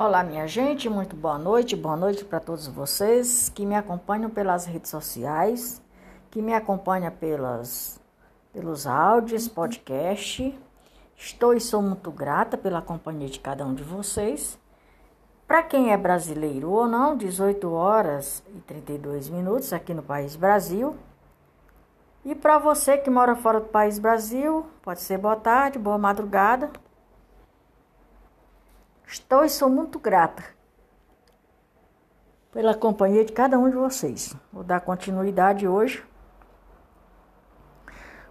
Olá, minha gente, muito boa noite, boa noite para todos vocês que me acompanham pelas redes sociais, que me acompanham pelas, pelos áudios, podcast. Estou e sou muito grata pela companhia de cada um de vocês. Para quem é brasileiro ou não, 18 horas e 32 minutos aqui no país Brasil. E para você que mora fora do país Brasil, pode ser boa tarde, boa madrugada Estou e sou muito grata pela companhia de cada um de vocês. Vou dar continuidade hoje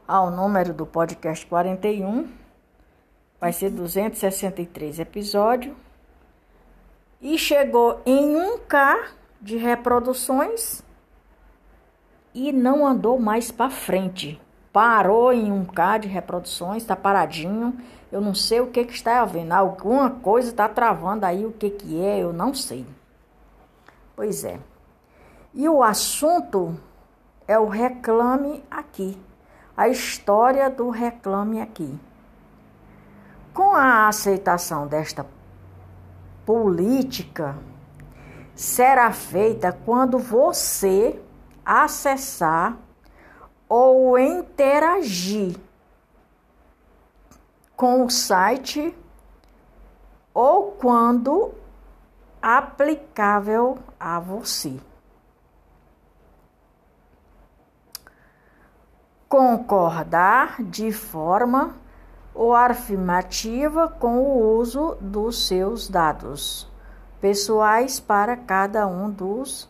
ao número do podcast 41. Vai ser 263 episódios. E chegou em 1K de reproduções e não andou mais para frente. Parou em 1K de reproduções, está paradinho eu não sei o que, que está havendo. Alguma coisa está travando aí, o que, que é, eu não sei. Pois é. E o assunto é o reclame aqui. A história do reclame aqui. Com a aceitação desta política, será feita quando você acessar ou interagir com o site ou quando aplicável a você. Concordar de forma ou afirmativa com o uso dos seus dados pessoais para cada um dos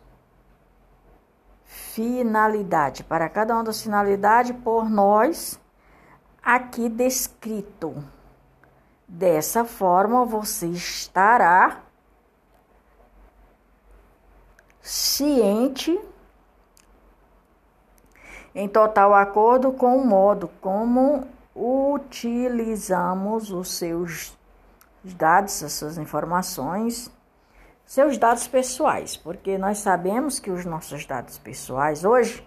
finalidade, para cada uma das finalidades por nós aqui descrito. Dessa forma, você estará ciente em total acordo com o modo como utilizamos os seus dados, as suas informações, seus dados pessoais, porque nós sabemos que os nossos dados pessoais hoje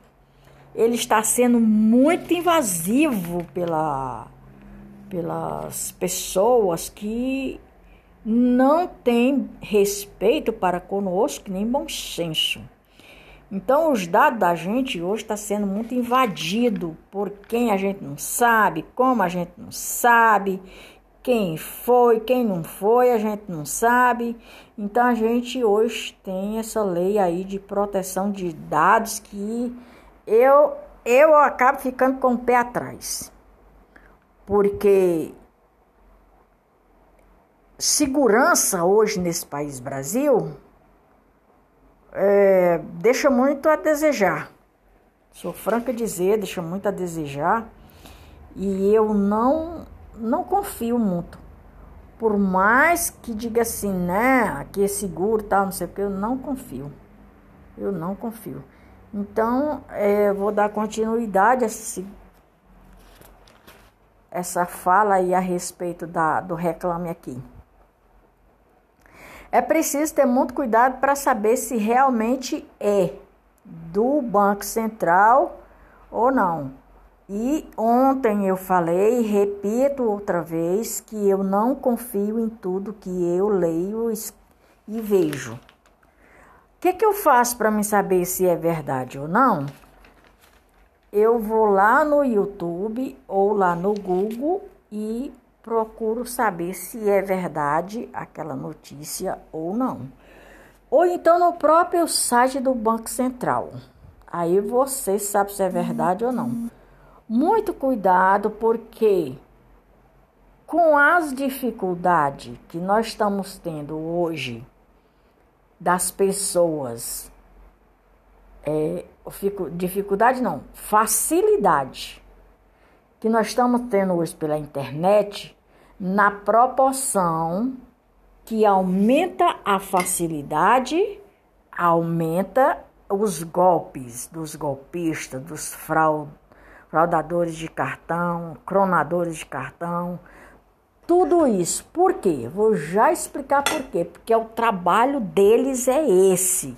ele está sendo muito invasivo pela, pelas pessoas que não têm respeito para conosco, nem bom senso. Então, os dados da gente hoje está sendo muito invadido por quem a gente não sabe, como a gente não sabe, quem foi, quem não foi, a gente não sabe. Então, a gente hoje tem essa lei aí de proteção de dados que eu, eu acabo ficando com o pé atrás. Porque segurança hoje nesse país Brasil é, deixa muito a desejar. Sou franca dizer, deixa muito a desejar. E eu não, não confio muito. Por mais que diga assim, né, que é seguro, tal, não sei o que, eu não confio. Eu não confio. Então, é, vou dar continuidade a esse, essa fala aí a respeito da, do reclame aqui. É preciso ter muito cuidado para saber se realmente é do Banco Central ou não. E ontem eu falei, repito outra vez, que eu não confio em tudo que eu leio e vejo que, que eu faço para me saber se é verdade ou não? Eu vou lá no YouTube ou lá no Google e procuro saber se é verdade aquela notícia ou não. Ou então no próprio site do Banco Central. Aí você sabe se é verdade ou não. Muito cuidado, porque com as dificuldades que nós estamos tendo hoje das pessoas. É, dificuldade não, facilidade que nós estamos tendo hoje pela internet, na proporção que aumenta a facilidade, aumenta os golpes dos golpistas, dos fraudadores de cartão, cronadores de cartão, tudo isso. Por quê? Vou já explicar por quê. Porque o trabalho deles é esse.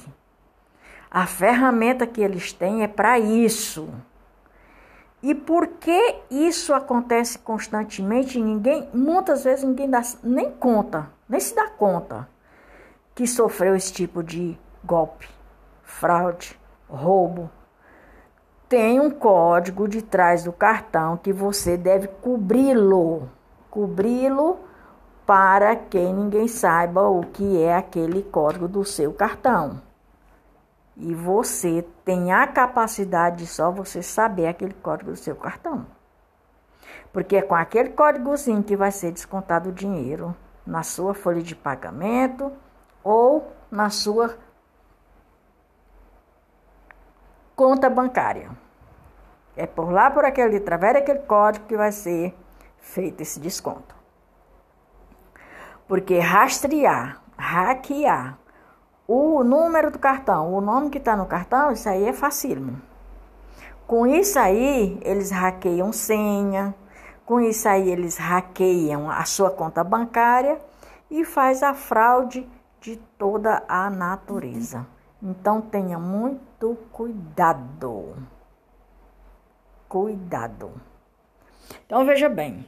A ferramenta que eles têm é para isso. E por que isso acontece constantemente? Ninguém, muitas vezes ninguém dá nem conta, nem se dá conta. que sofreu esse tipo de golpe, fraude, roubo, tem um código de trás do cartão que você deve cobri-lo. Cobri-lo para que ninguém saiba o que é aquele código do seu cartão. E você tem a capacidade de só você saber aquele código do seu cartão. Porque é com aquele códigozinho que vai ser descontado o dinheiro na sua folha de pagamento ou na sua conta bancária. É por lá, por aquele, através daquele código que vai ser feito esse desconto. Porque rastrear, hackear o número do cartão, o nome que está no cartão, isso aí é facílimo. Com isso aí, eles hackeiam senha, com isso aí eles hackeiam a sua conta bancária e faz a fraude de toda a natureza. Então tenha muito cuidado. Cuidado. Então veja bem,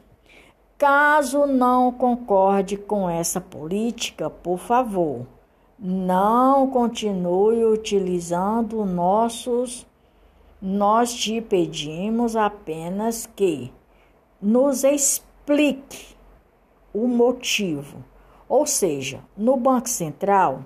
caso não concorde com essa política, por favor, não continue utilizando nossos. Nós te pedimos apenas que nos explique o motivo. Ou seja, no Banco Central,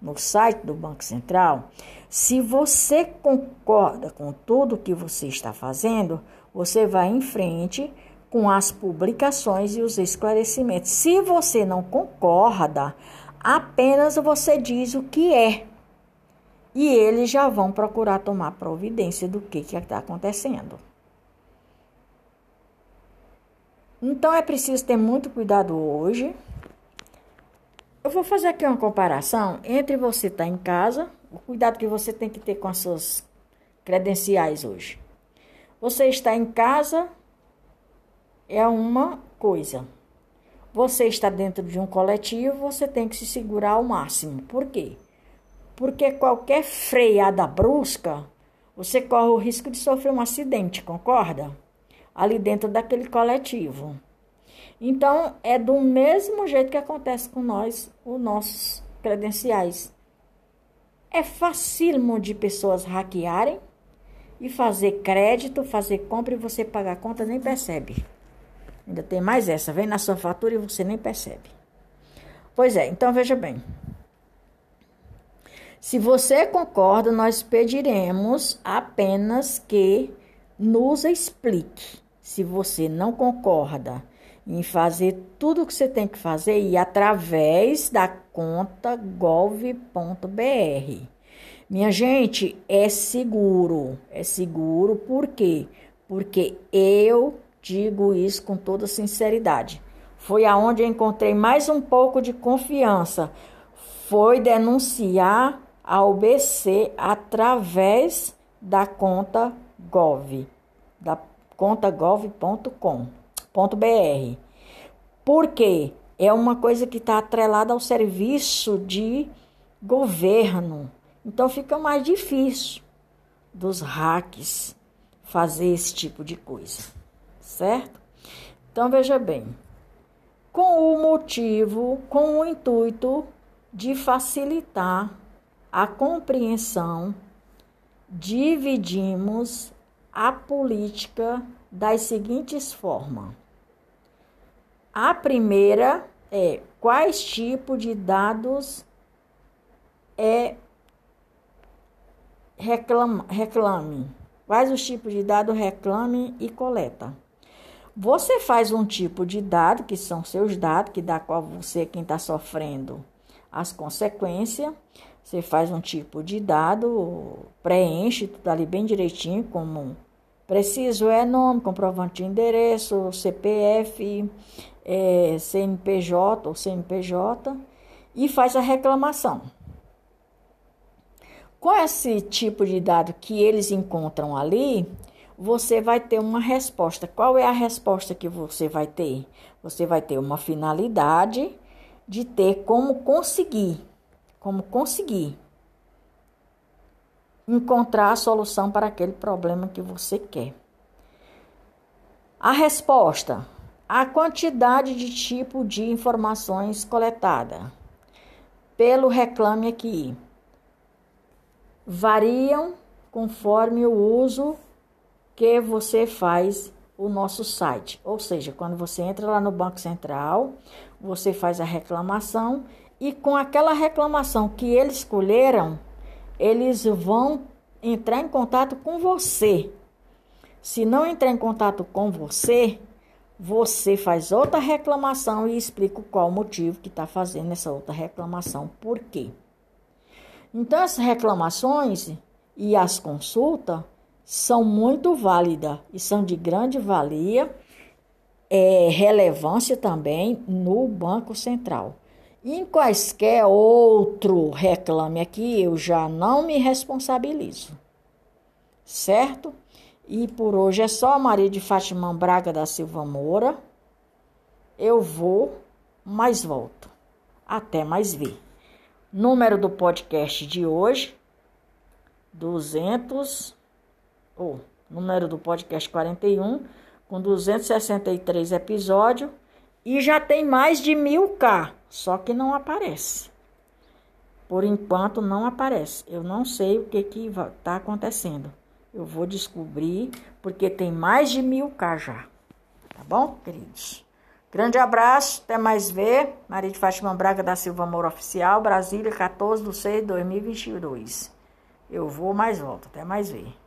no site do Banco Central, se você concorda com tudo que você está fazendo, você vai em frente com as publicações e os esclarecimentos. Se você não concorda, apenas você diz o que é. E eles já vão procurar tomar providência do que está acontecendo. Então é preciso ter muito cuidado hoje eu vou fazer aqui uma comparação entre você estar tá em casa, o cuidado que você tem que ter com as suas credenciais hoje. Você está em casa é uma coisa. Você está dentro de um coletivo, você tem que se segurar ao máximo. Por quê? Porque qualquer freada brusca, você corre o risco de sofrer um acidente, concorda? Ali dentro daquele coletivo. Então, é do mesmo jeito que acontece com nós, os nossos credenciais. É facílimo de pessoas hackearem e fazer crédito, fazer compra e você pagar a conta nem percebe. Ainda tem mais essa, vem na sua fatura e você nem percebe. Pois é, então veja bem. Se você concorda, nós pediremos apenas que nos explique. Se você não concorda em fazer tudo o que você tem que fazer e através da conta gov.br. Minha gente, é seguro. É seguro por quê? Porque eu digo isso com toda sinceridade. Foi aonde eu encontrei mais um pouco de confiança. Foi denunciar a UBC através da conta gov, da conta gov.com br Porque é uma coisa que está atrelada ao serviço de governo. Então fica mais difícil dos hacks fazer esse tipo de coisa, certo? Então veja bem, com o motivo, com o intuito de facilitar a compreensão, dividimos a política das seguintes formas. A primeira é quais tipos de dados é reclama, reclame. Quais os tipos de dados reclame e coleta. Você faz um tipo de dado, que são seus dados, que dá qual você quem está sofrendo as consequências. Você faz um tipo de dado, preenche tudo ali bem direitinho, como preciso é nome, comprovante de endereço, CPF, é, CNPJ ou CNPJ e faz a reclamação. Com esse tipo de dado que eles encontram ali, você vai ter uma resposta. Qual é a resposta que você vai ter? Você vai ter uma finalidade de ter como conseguir, como conseguir encontrar a solução para aquele problema que você quer. A resposta a quantidade de tipo de informações coletada. pelo Reclame Aqui. Variam conforme o uso que você faz o nosso site. Ou seja, quando você entra lá no Banco Central, você faz a reclamação e com aquela reclamação que eles escolheram, eles vão entrar em contato com você. Se não entrar em contato com você, você faz outra reclamação e explica qual o motivo que está fazendo essa outra reclamação. Por quê? Então, as reclamações e as consultas são muito válidas e são de grande valia, é, relevância também no Banco Central. Em quaisquer outro reclame aqui, eu já não me responsabilizo, certo? E por hoje é só Maria de Fátima Braga da Silva Moura. Eu vou, mas volto. Até mais ver. Número do podcast de hoje: 200. Ou, oh, número do podcast 41, com 263 episódios. E já tem mais de mil K, só que não aparece. Por enquanto não aparece. Eu não sei o que que está acontecendo. Eu vou descobrir, porque tem mais de mil K já. Tá bom, queridos? Grande abraço, até mais ver. Maria de Fátima Braga da Silva Moura Oficial, Brasília, 14 de 6 de 2022. Eu vou, mais volto. Até mais ver.